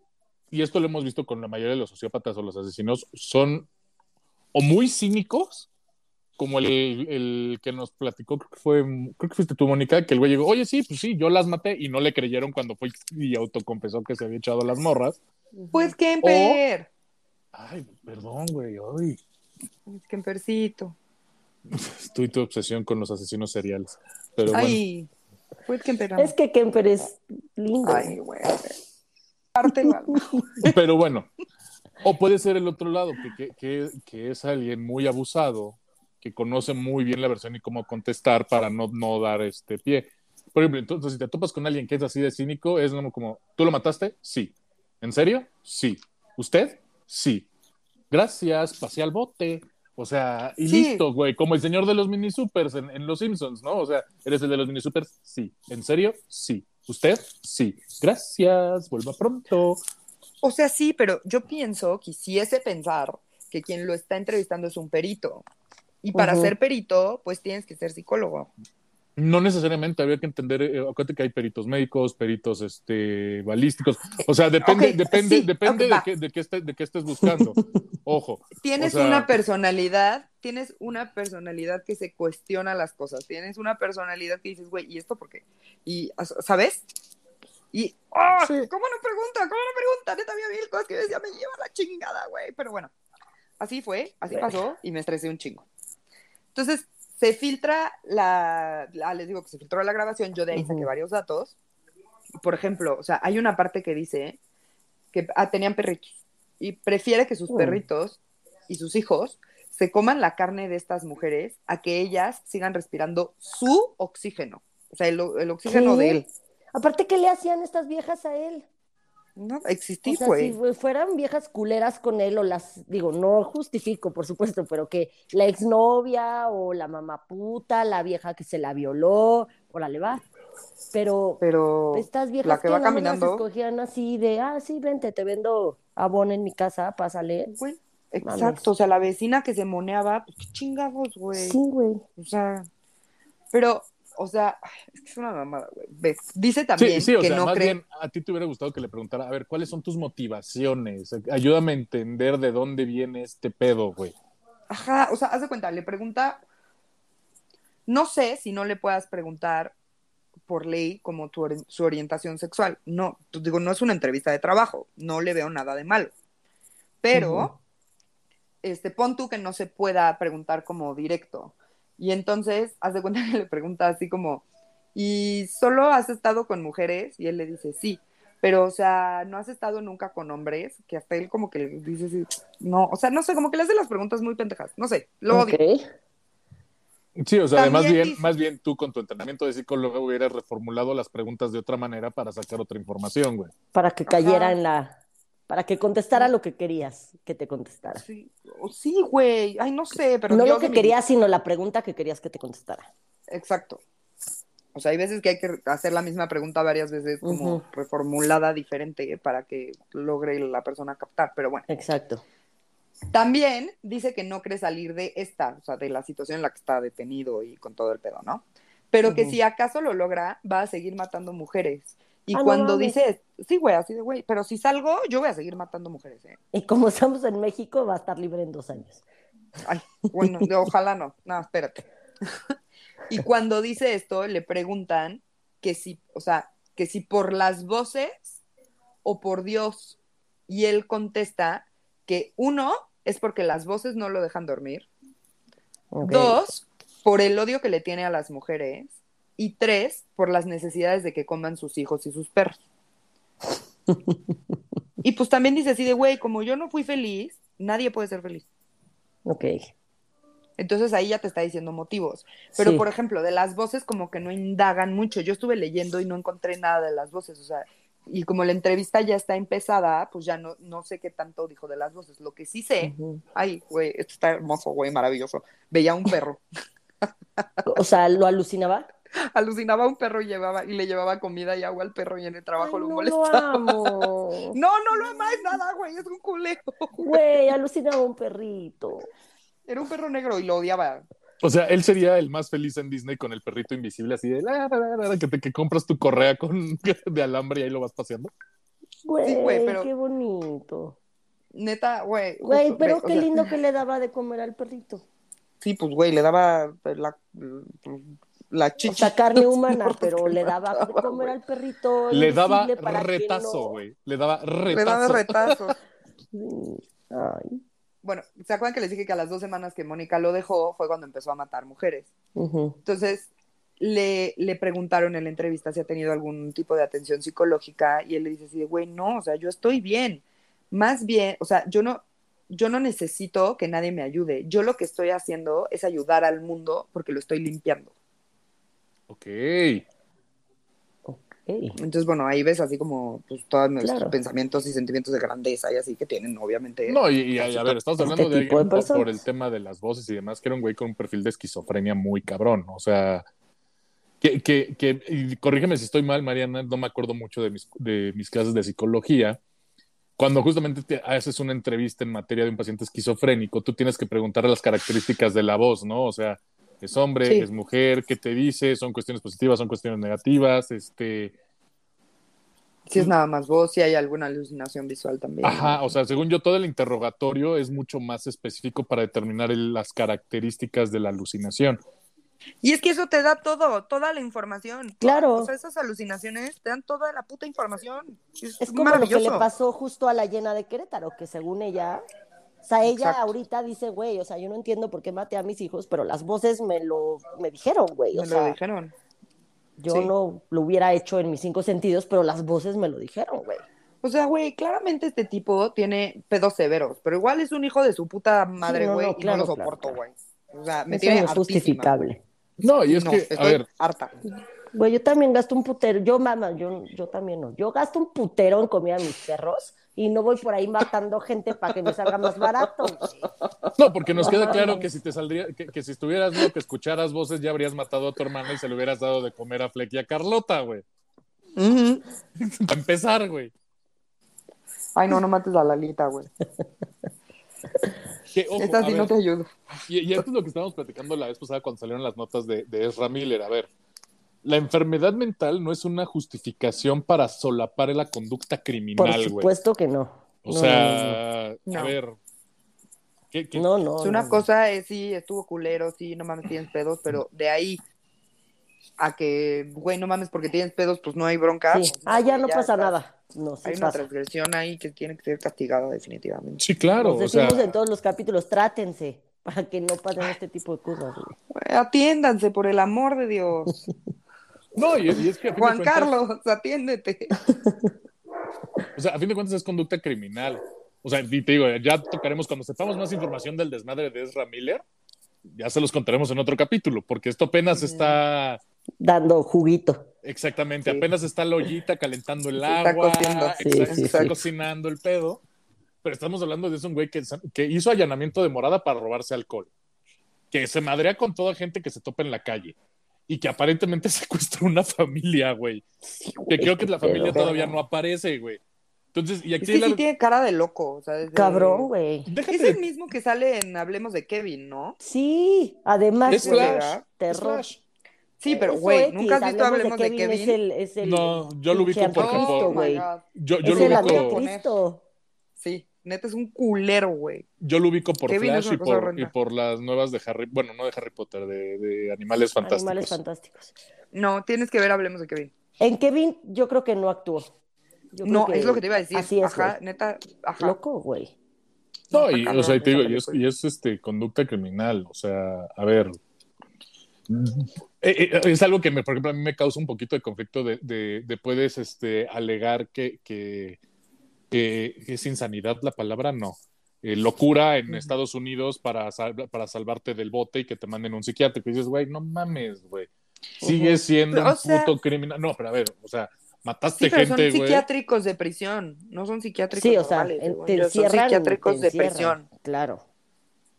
y esto lo hemos visto con la mayoría de los sociópatas o los asesinos, son o muy cínicos, como el, el que nos platicó, creo que fue, creo que fuiste tú, Mónica, que el güey llegó, oye, sí, pues sí, yo las maté, y no le creyeron cuando fue y autocompensó que se había echado las morras. Pues Kemper, Ay, perdón, güey, ay. Kempercito. Estoy tu obsesión con los asesinos seriales. Pero bueno. Ay, fue Kemper. Es que Kemper es lindo. Ay, güey. Parte alma. Pero bueno, o puede ser el otro lado, que, que, que, que es alguien muy abusado, que conoce muy bien la versión y cómo contestar para no, no dar este pie. Por ejemplo, entonces, si te topas con alguien que es así de cínico, es como, ¿tú lo mataste? Sí. ¿En serio? Sí. ¿Usted? Sí. Gracias, pasé al bote. O sea, y Sí. listo, güey, como el señor de los mini supers en, en Los Simpsons, ¿no? O sea, ¿eres el de los mini supers? Sí. ¿En serio? Sí. ¿Usted? Sí. Gracias, vuelva pronto. O sea, sí, pero yo pienso, quisiese pensar que quien lo está entrevistando es un perito. Y para ser perito, pues tienes que ser psicólogo. No necesariamente, habría que entender, eh, acuérdate que hay peritos médicos, peritos este, balísticos, o sea, depende, Ok, depende, sí, depende ok, de, qué, de, qué esté- de qué estés buscando. Ojo, Tienes O sea- una personalidad, tienes una personalidad que se cuestiona las cosas. Tienes una personalidad que dices, güey, ¿y esto por qué? Y, ¿sabes? Y, ¡ah! Sí. ¿cómo no pregunta? ¿Cómo no pregunta? Neta, había mil cosas que yo decía, me lleva la chingada, güey. Pero bueno, así fue, así pasó y me estresé un chingo. Entonces, se filtra la, la- les digo que se filtró la grabación, yo de ahí saqué varios datos. Por ejemplo, o sea, hay una parte que dice que ah, tenían perritos y prefiere que sus perritos y sus hijos se coman la carne de estas mujeres a que ellas sigan respirando su oxígeno. O sea, el, el oxígeno ¿Qué? de él. Aparte, ¿qué le hacían estas viejas a él? No, existí, o sea, güey. si fu- fueran viejas culeras con él o las, digo, no justifico, por supuesto, pero que la exnovia o la mamá puta, la vieja que se la violó, órale va. Pero, pero estas viejas la que va escogían así de, ah, sí, vente, te vendo abón en mi casa, pásale. güey, Mames. exacto, o sea, la vecina que se moneaba, pues qué chingados, güey. Sí, güey. O sea, pero, o sea, es que es una mamada, güey. Dice también Sí, sí, o que sea, no más cree. bien a ti te hubiera gustado que le preguntara, a ver, ¿cuáles son tus motivaciones? Ayúdame a entender de dónde viene este pedo, güey. Ajá, o sea, haz de cuenta, le pregunta. No sé si no le puedas preguntar por ley como tu, su orientación sexual. No, digo, no es una entrevista de trabajo, no le veo nada de malo. Pero, este, pon tú que no se pueda preguntar como directo. Y entonces, haz de cuenta que le pregunta así como, ¿y solo has estado con mujeres? Y él le dice, sí. Pero, o sea, no has estado nunca con hombres, que hasta él como que le dice, sí, no, o sea, no sé, como que le hace las preguntas muy pendejas, no sé, lo odio. Ok. Sí, o sea, También más bien, dice- más bien tú con tu entrenamiento de psicólogo hubieras reformulado las preguntas de otra manera para sacar otra información, güey. Para que cayera Ajá. en la. Para que contestara lo que querías que te contestara. Sí, sí, güey, ay, no sé, pero no lo que mi- querías, sino la pregunta que querías que te contestara. Exacto. O sea, hay veces que hay que hacer la misma pregunta varias veces como reformulada diferente para que logre la persona captar, pero bueno. Exacto. También dice que no cree salir de esta, o sea, de la situación en la que está detenido y con todo el pedo, ¿no? Pero que si acaso lo logra, va a seguir matando mujeres. Y Ah, no cuando mames. dice, sí, güey, así de, güey, pero si salgo, yo voy a seguir matando mujeres, ¿eh? Y como estamos en México, va a estar libre en dos años. Ay, bueno, de- ojalá no. No, espérate. y cuando dice esto, le preguntan que si, o sea, que si por las voces o por Dios. Y él contesta que uno es porque las voces no lo dejan dormir. Dos, por el odio que le tiene a las mujeres. Y tres, por las necesidades de que coman sus hijos y sus perros. y pues también dice así de, güey, como yo no fui feliz, nadie puede ser feliz. Ok. Entonces ahí ya te está diciendo motivos. Pero, Sí. por ejemplo, de las voces como que no indagan mucho. Yo estuve leyendo y no encontré nada de las voces. O sea, y como la entrevista ya está empezada, pues ya no, no sé qué tanto dijo de las voces. Lo que sí sé, ay, güey, esto está hermoso, güey, maravilloso. Veía un perro. O sea, ¿lo alucinaba? Alucinaba a un perro y, llevaba, y le llevaba comida y agua al perro y en el trabajo Ay, lo no molestaba. amo. No, no lo amáis nada, güey, es un culero. Güey, alucinaba un perrito. Era un perro negro y lo odiaba. O sea, él sería el más feliz en Disney con el perrito invisible, así de la, la, la, la, que, te, que compras tu correa con, de alambre y ahí lo vas paseando. Güey, güey, pero- qué bonito. Neta, güey. Güey, justo, pero qué sea, lindo que le daba de comer al perrito. Sí, pues, güey, le daba pues, la, la O chicha. sea, carne humana, pero le daba de mataba, comer güey. al perrito. Le daba retazo, no- güey. Le daba retazo. Le daba retazos. Sí. Ay. Bueno, ¿se acuerdan que les dije que a las dos semanas que Mónica lo dejó fue cuando empezó a matar mujeres? Entonces, le, le preguntaron en la entrevista si ha tenido algún tipo de atención psicológica y él le dice así de, güey, no, o sea, yo estoy bien. Más bien, o sea, yo no, yo no necesito que nadie me ayude. Yo lo que estoy haciendo es ayudar al mundo porque lo estoy limpiando. Ok. Ok. Entonces, bueno, ahí ves así como pues, todos nuestros Claro. pensamientos y sentimientos de grandeza y así que tienen, obviamente. No, y, y- y a ver, estamos Este hablando de alguien por, el tema de las voces y demás, que era un güey con un perfil de esquizofrenia muy cabrón. O sea, que, que, que y corrígeme si estoy mal, Mariana, no me acuerdo mucho de mis, de mis clases de psicología. Cuando justamente te haces una entrevista en materia de un paciente esquizofrénico, tú tienes que preguntar las características de la voz, ¿no? O sea, es hombre, Sí. es mujer, ¿qué te dice? ¿Son cuestiones positivas, son cuestiones negativas? Este, Si es nada más vos, si hay alguna alucinación visual también. Ajá, o sea, según yo, todo el interrogatorio es mucho más específico para determinar el- las características de la alucinación. Y es que eso te da todo, toda la información. Claro. O sea, esas alucinaciones te dan toda la puta información. Es, Es como lo que maravilloso. le pasó justo a la llena de Querétaro, que según ella, o sea, ella Exacto. ahorita dice, güey, o sea, yo no entiendo por qué maté a mis hijos, pero las voces me lo me dijeron, güey, o Me lo sea, dijeron. yo sí. no lo hubiera hecho en mis cinco sentidos, pero las voces me lo dijeron, güey. O sea, güey, claramente este tipo tiene pedos severos, pero igual es un hijo de su puta madre, güey, no, y claro, no lo soporto, claro. güey. O sea, me Eso tiene no es justificable. No, y es no, que, estoy a ver, harta. Güey, yo también gasto un putero, yo mamá, yo, yo también no, yo gasto un putero en comida a mis perros, y no voy por ahí matando gente para que me salga más barato. No, porque nos queda claro que si te saldría, que, que si estuvieras lo que escucharas voces, ya habrías matado a tu hermana y se le hubieras dado de comer a Fleck y a Carlota, güey. Ujú. Para empezar, güey. Ay, no, no mates a Lalita, güey. Que, ojo, Esta sí ver, no te ayudo. y, y esto es lo que estábamos platicando la vez pasada cuando salieron las notas de, de Ezra Miller. A ver, la enfermedad mental no es una justificación para solapar la conducta Por criminal, güey. supuesto que no. O No, sea, no, a ver. ¿qué- qué- No, no. Es una no. cosa es, sí, estuvo culero, sí, no mames, tienes pedos, pero de ahí a que, güey, no mames, porque tienes pedos, pues no hay bronca. Sí. pues, Ah, ya no pasa está. nada. No, sí Hay una pasa. transgresión ahí que tiene que ser castigada definitivamente. Sí, claro. Nos O sea, decimos en todos los capítulos, trátense para que no pasen este tipo de cosas. Güey, atiéndanse, por el amor de Dios. no, y, y es que a fin de Juan cuentas- Carlos, atiéndete. O sea, a fin de cuentas es conducta criminal. O sea, y te digo, ya tocaremos cuando sepamos más información del desmadre de Ezra Miller, ya se los contaremos en otro capítulo, porque esto apenas está, Dando juguito. exactamente, Sí. apenas está la ollita calentando el Se agua, cociendo. Sí, exacto, sí, se está sí. cocinando el pedo, pero estamos hablando de un güey que, que hizo allanamiento de morada para robarse alcohol, que se madrea con toda gente que se topa en la calle y que aparentemente secuestró una familia, güey, que creo que la familia todavía no aparece, güey. Entonces, y Es aquí que la- sí tiene cara de loco. O sea, es de- Cabrón, güey. déjate Es el mismo que sale en Hablemos de Kevin, ¿no? Sí, además Es de Flash. terror. Flash. Sí, pero güey, ¿nunca has visto Hablemos de Es Kevin? el, es el No, yo lo ubico por- por- Oh. Yo, yo Es lo el ubico, poner. anticristo. Sí, neta es un culero, güey. yo lo ubico por Kevin Flash y por, y por las nuevas de Harry, bueno, no de Harry Potter, de, de Animales Fantásticos. Animales fantásticos. No, tienes que ver Hablemos de Kevin. En Kevin, yo creo que no actuó. Yo creo No, es lo que te iba a decir. Así es, Ajá, neta, ajá. Loco, güey. No, y, o sea, y te digo, y es, película. y es, este, conducta criminal, o sea, a ver. Eh, eh, es algo que, me, por ejemplo, a mí me causa un poquito de conflicto de, de, de puedes este, alegar que, que, que es insanidad la palabra, no. Eh, locura en. Estados Unidos para, sal- para salvarte del bote y que te manden un psiquiátrico. Y dices, güey, no mames, güey. Sigue siendo Pero, un sea- puto criminal. No, pero a ver, o sea, mataste Sí, pero gente, son güey. psiquiátricos de prisión, no son psiquiátricos Sí, o sea, normales, en- según te son encierran. psiquiátricos te de prisión. Claro.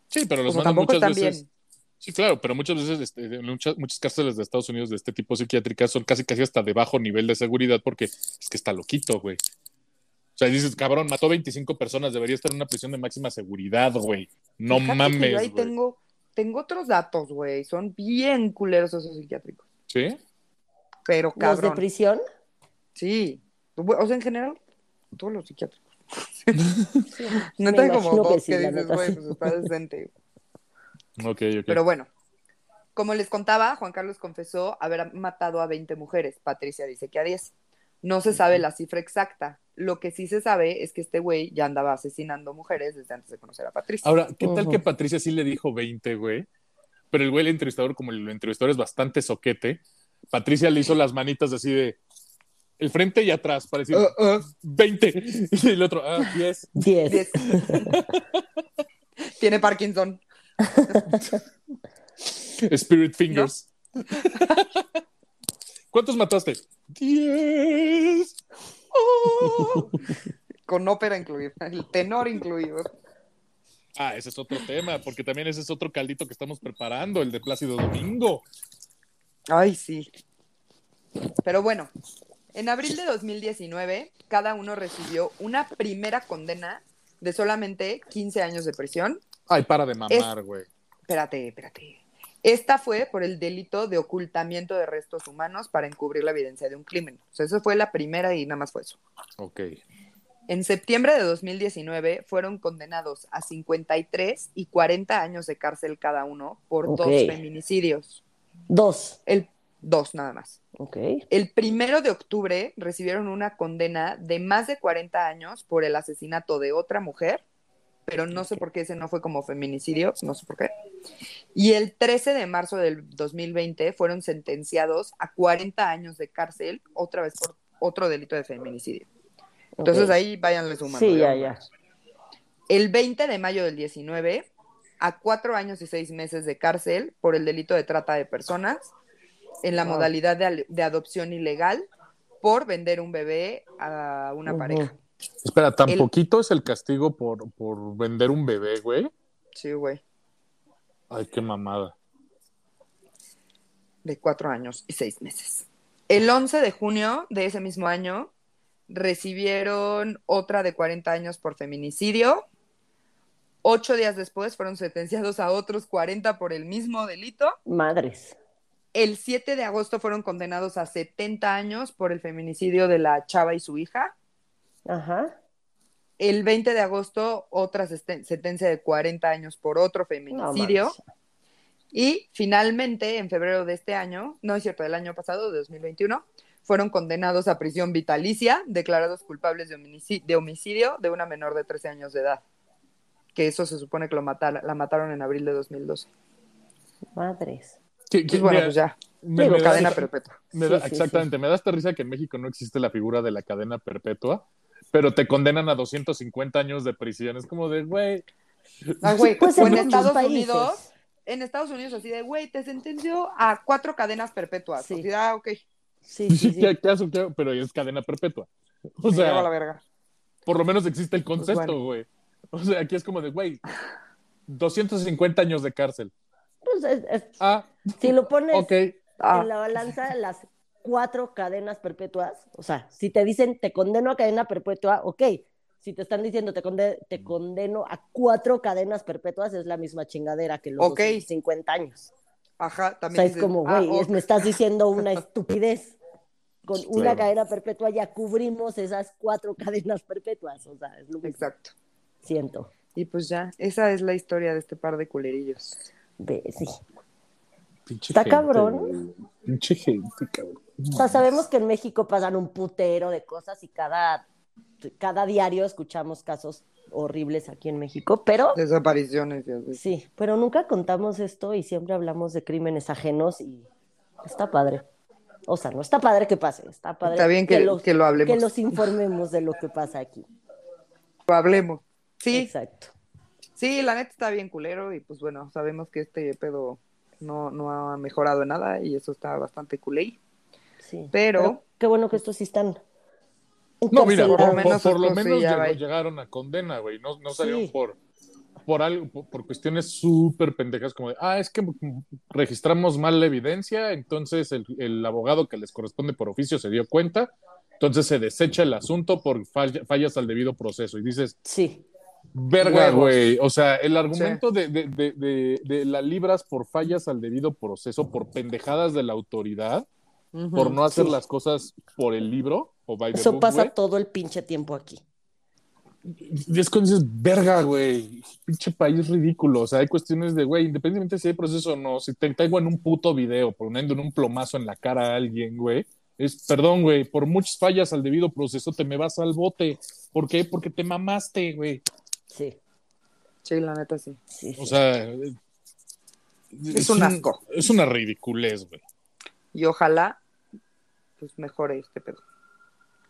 Sí, pero los mandan muchas están veces. bien. Sí, claro, pero muchas veces, este, en muchas, muchas cárceles de Estados Unidos de este tipo psiquiátricas son casi casi hasta de bajo nivel de seguridad porque es que está loquito, güey. Sea, dices, cabrón, mató 25 personas, debería estar en una prisión de máxima seguridad, güey. No Fíjate mames, yo ahí güey. tengo, tengo otros datos, güey. Son bien culeros esos psiquiátricos. ¿Sí? Pero Los de cabrón. prisión. Sí. O sea, en general, todos los psiquiátricos. Sí, No hay como imagino que que dices, güey, pues está decente. Ok, ok. Pero bueno, como les contaba, Juan Carlos confesó haber matado a 20 mujeres. Patricia dice que a 10. No se sabe la cifra exacta. Lo que sí se sabe es que este güey ya andaba asesinando mujeres desde antes de conocer a Patricia. Ahora, ¿qué tal que Patricia sí le dijo 20, güey? Pero el güey, el entrevistador, como el entrevistador es bastante soquete, Patricia le hizo las manitas así de el frente y atrás, para decir Uh, uh, 20. Y el otro, ah, 10. Diez. 10. Tiene Parkinson. Spirit Fingers. ¿Cuántos mataste? Diez. Oh. Con ópera incluida, el tenor incluido. Ah, ese es otro tema, porque también ese es otro caldito que estamos preparando, el de Plácido Domingo. Ay, sí. Pero bueno, en abril de 2019, cada uno recibió una primera condena de solamente 15 años de prisión. Ay, para de mamar, güey. Espérate, espérate. Esta fue por el delito de ocultamiento de restos humanos para encubrir la evidencia de un crimen. O sea, eso fue la primera y nada más fue eso. Ok. En septiembre de 2019 fueron condenados a 53 y 40 años de cárcel cada uno por dos feminicidios. Dos. El dos nada más. Ok. El primero de octubre recibieron una condena de más de 40 años por el asesinato de otra mujer, pero no sé por qué ese no fue como feminicidio, no sé por qué. Y el 13 de marzo del 2020 fueron sentenciados a 40 años de cárcel, otra vez por otro delito de feminicidio. Entonces ok. ahí váyanle sumando. Sí, ya, ya. El 20 de mayo del 19 a cuatro años y seis meses de cárcel por el delito de trata de personas en la Wow. modalidad de, de adopción ilegal por vender un bebé a una pareja. Espera, ¿tan El- poquito es el castigo por, por vender un bebé, güey? Sí, güey. Ay, qué mamada. de cuatro años y seis meses. El 11 de junio de ese mismo año recibieron otra de 40 años por feminicidio. Ocho días después fueron sentenciados a otros 40 por el mismo delito. Madres. El 7 de agosto fueron condenados a 70 años por el feminicidio de la chava y su hija. Ajá. El 20 de agosto otra sentencia de 40 años por otro feminicidio. Y finalmente, en febrero de este año, no es cierto, del año pasado, de 2021, fueron condenados a prisión vitalicia, declarados culpables de homicidio de, homicidio de una menor de 13 años de edad. Que eso se supone que lo matar- la mataron en abril de 2012. Madres. ¿Qué- qué- Pues bueno, mira, pues ya, me- Digo, me da- cadena perpetua. me Sí, da- sí, exactamente, me da esta risa que en México no existe la figura de la cadena perpetua, pero te condenan a 250 años de prisión. Es como de, güey, Ah, güey, Pues en Estados países. Unidos, en Estados Unidos así de, güey, te sentenció a cuatro cadenas perpetuas. Sí. O sea, ah, ok, Sí, sí, sí. ¿qué, qué hago? Pero es cadena perpetua. O me la sea, verga. por lo menos existe el concepto, Pues bueno. güey. O sea, aquí es como de, güey, 250 años de cárcel. Pues es- es- Ah, si lo pones ok. Ah, en la balanza, las cuatro cadenas perpetuas, o sea, si te dicen te condeno a cadena perpetua, ok. Si te están diciendo te, conde- te condeno a cuatro cadenas perpetuas, es la misma chingadera que los Ok. 50 años. ajá, O también sea, es como, ah, güey, me estás diciendo una estupidez. Con una Claro. cadena perpetua ya cubrimos esas cuatro cadenas perpetuas. O sea, es lo mismo. Exacto. Siento. Y pues ya, esa es la historia de este par de culerillos. Sí. Pinche Está gente, cabrón. Pinche gente, cabrón. O sea, sabemos que en México pasan un putero de cosas y cada, cada diario escuchamos casos horribles aquí en México, pero Desapariciones. y así. sí, pero nunca contamos esto y siempre hablamos de crímenes ajenos y está padre. O sea, no está padre que pase, está padre Está bien que, los, que lo hablemos. que los informemos de lo que pasa aquí. Lo hablemos. Sí, Exacto. sí, la neta está bien culero y pues bueno, sabemos que este pedo no, no ha mejorado en nada y eso está bastante culé. Sí. Pero- qué bueno que estos sí están. No, mira, por, Por lo por- menos por lo esto sí, menos ya llegó- llegaron a condena, güey. No, no salieron Sí. por, por algo, por, por cuestiones súper pendejas, como de, ah, es que registramos mal la evidencia, entonces el, el abogado que les corresponde por oficio se dio cuenta, entonces se desecha el asunto por falla- fallas al debido proceso. Y dices, Sí, verga, güey. O sea, el argumento de, de, de, de, de la libras por fallas al debido proceso, por pendejadas de la autoridad, por no hacer sí. las cosas por el libro o by the eso book, pasa todo el pinche tiempo aquí. Y es cuando dices, verga, güey, pinche país ridículo. O sea, hay cuestiones de, güey, independientemente si hay proceso o no, si te traigo en un puto video poniendo un plomazo en la cara a alguien, güey, es, perdón, güey, por muchas fallas al debido proceso te me vas al bote. ¿Por qué? Porque te mamaste, güey. Sí, Sí, la neta sí. O sea, Es un asco. Es una ridiculez, güey. Y ojalá pues mejore este pedo.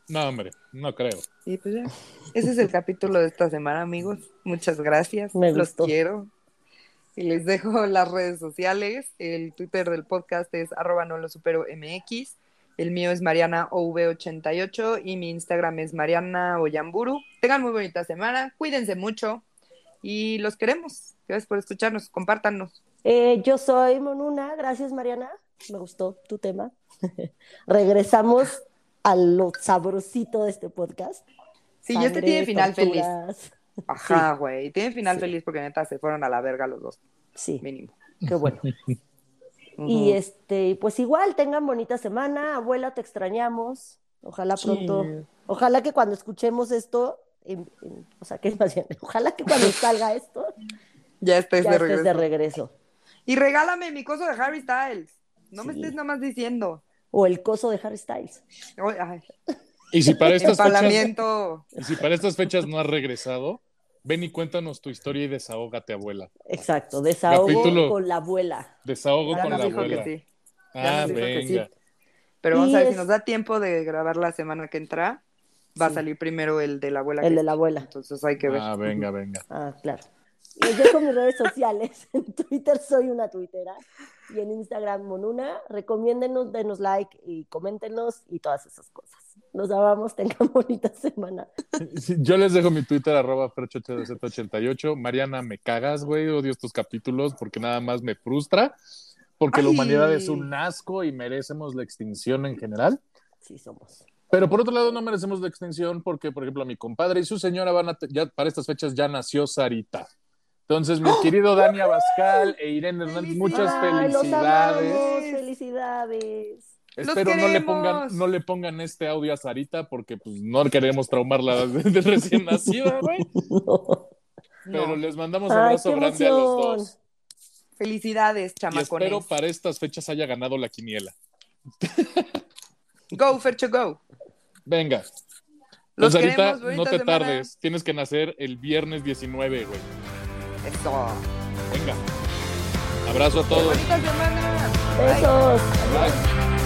No, hombre, no creo. Y pues ya. Ese es el capítulo de esta semana, amigos. Muchas gracias. Me Los gustó. quiero. Y les dejo las redes sociales. El Twitter del podcast es arroba no lo supero MX. El mío es Mariana OV88 y mi Instagram es Mariana Oyamburu. Tengan muy bonita semana. Cuídense mucho. Y los queremos. Gracias por escucharnos. Compártanos. Eh, yo soy Monuna, gracias Mariana, me gustó tu tema. Regresamos a lo sabrosito de este podcast. Sí, y este tiene final feliz. Ajá, güey. Tiene final Sí. feliz porque neta se fueron a la verga los dos. Sí, Mínimo. qué bueno. Y este, pues igual tengan bonita semana, abuela, te extrañamos. Ojalá pronto, ojalá que cuando escuchemos esto, en- en- o sea, que más bien, ojalá que cuando salga esto, Ya estés ya de estés regreso. de regreso. Y regálame mi coso de Harry Styles. No me estés nada más diciendo. O el coso de Harry Styles. Ay, ay, Y si para estas fechas, y si para estas fechas no has regresado, ven y cuéntanos tu historia y desahógate, abuela. Exacto, desahogo Capítulo- con la abuela. Desahogo Ya con nos la dijo abuela. que sí. Ya Ah, nos dijo que sí. venga. Pero vamos Y a ver si nos da tiempo de grabar la semana que entra. Va a salir primero el de la abuela. El que de la abuela. Entonces hay que ver. Ah, venga, venga. Ah, claro. Les dejo mis redes sociales. En Twitter soy una tuitera y en Instagram Monuna. Recomiéndenos, denos like y coméntenos y todas esas cosas. Los amamos. Tengan bonita semana. Sí, Yo les dejo mi Twitter, arroba fercho88. Mariana, me cagas, güey. Odio estos capítulos porque nada más me frustra. Porque la humanidad es un asco y merecemos la extinción en general. Sí, somos. Pero por otro lado, no merecemos la extinción porque, por ejemplo, mi compadre y su señora van a. Ya para estas fechas ya nació Sarita. Entonces, mi querido Dani Abascal e Irene Hernández, muchas Ay, los felicidades. Felicidades. Espero no le pongan, no le pongan este audio a Sarita porque pues no queremos traumarla de, de recién nacida, güey. No. Pero No. les mandamos un abrazo grande a los dos. Felicidades, Y chamacones. espero para estas fechas haya ganado la quiniela. Go, Fercho, go. Venga. Los Pues Sarita, no te semana. tardes. Tienes que nacer el viernes 19, güey. Eso. Venga. Abrazo a todos. Bonita semana. Bye. Besos. Bye.